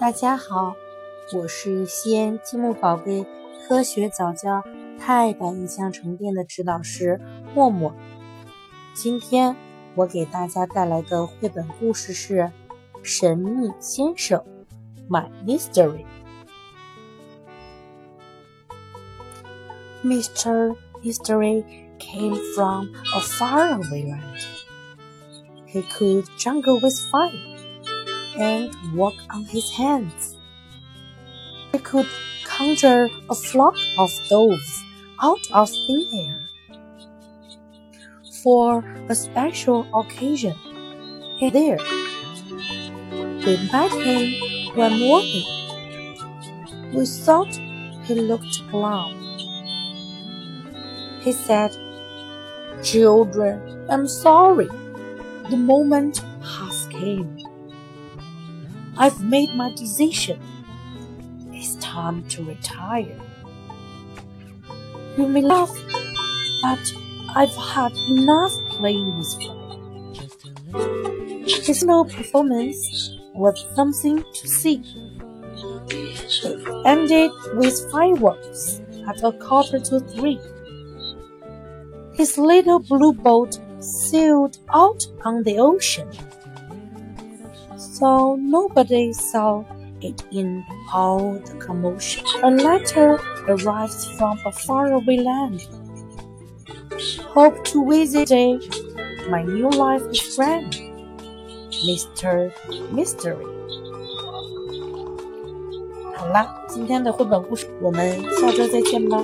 大家好，我是西安积木宝贝科学早教钛版影像沉淀的指导师默默。今天我给大家带来的绘本故事是《神秘先生》，My Mystery。Mr. Mystery came from a faraway land. He could jungle with fire and walk on his hands. He could conjure a flock of doves out of thin air. For a special occasion, he there. We met him one morning. We thought he looked glum. He said, Children, I'm sorry. The moment has came. I've made my decision. It's time to retire. You may laugh, but I've had enough playing with fire. His no performance was something to see. It ended with fireworks at a quarter to three. His little blue boat sailed out on the ocean so nobody saw it in all the commotion. A letter arrived from a faraway land. Hope to visit day, my new life is friend, Mr. Mystery。好啦，今天的绘本故事，我们下周再见吧。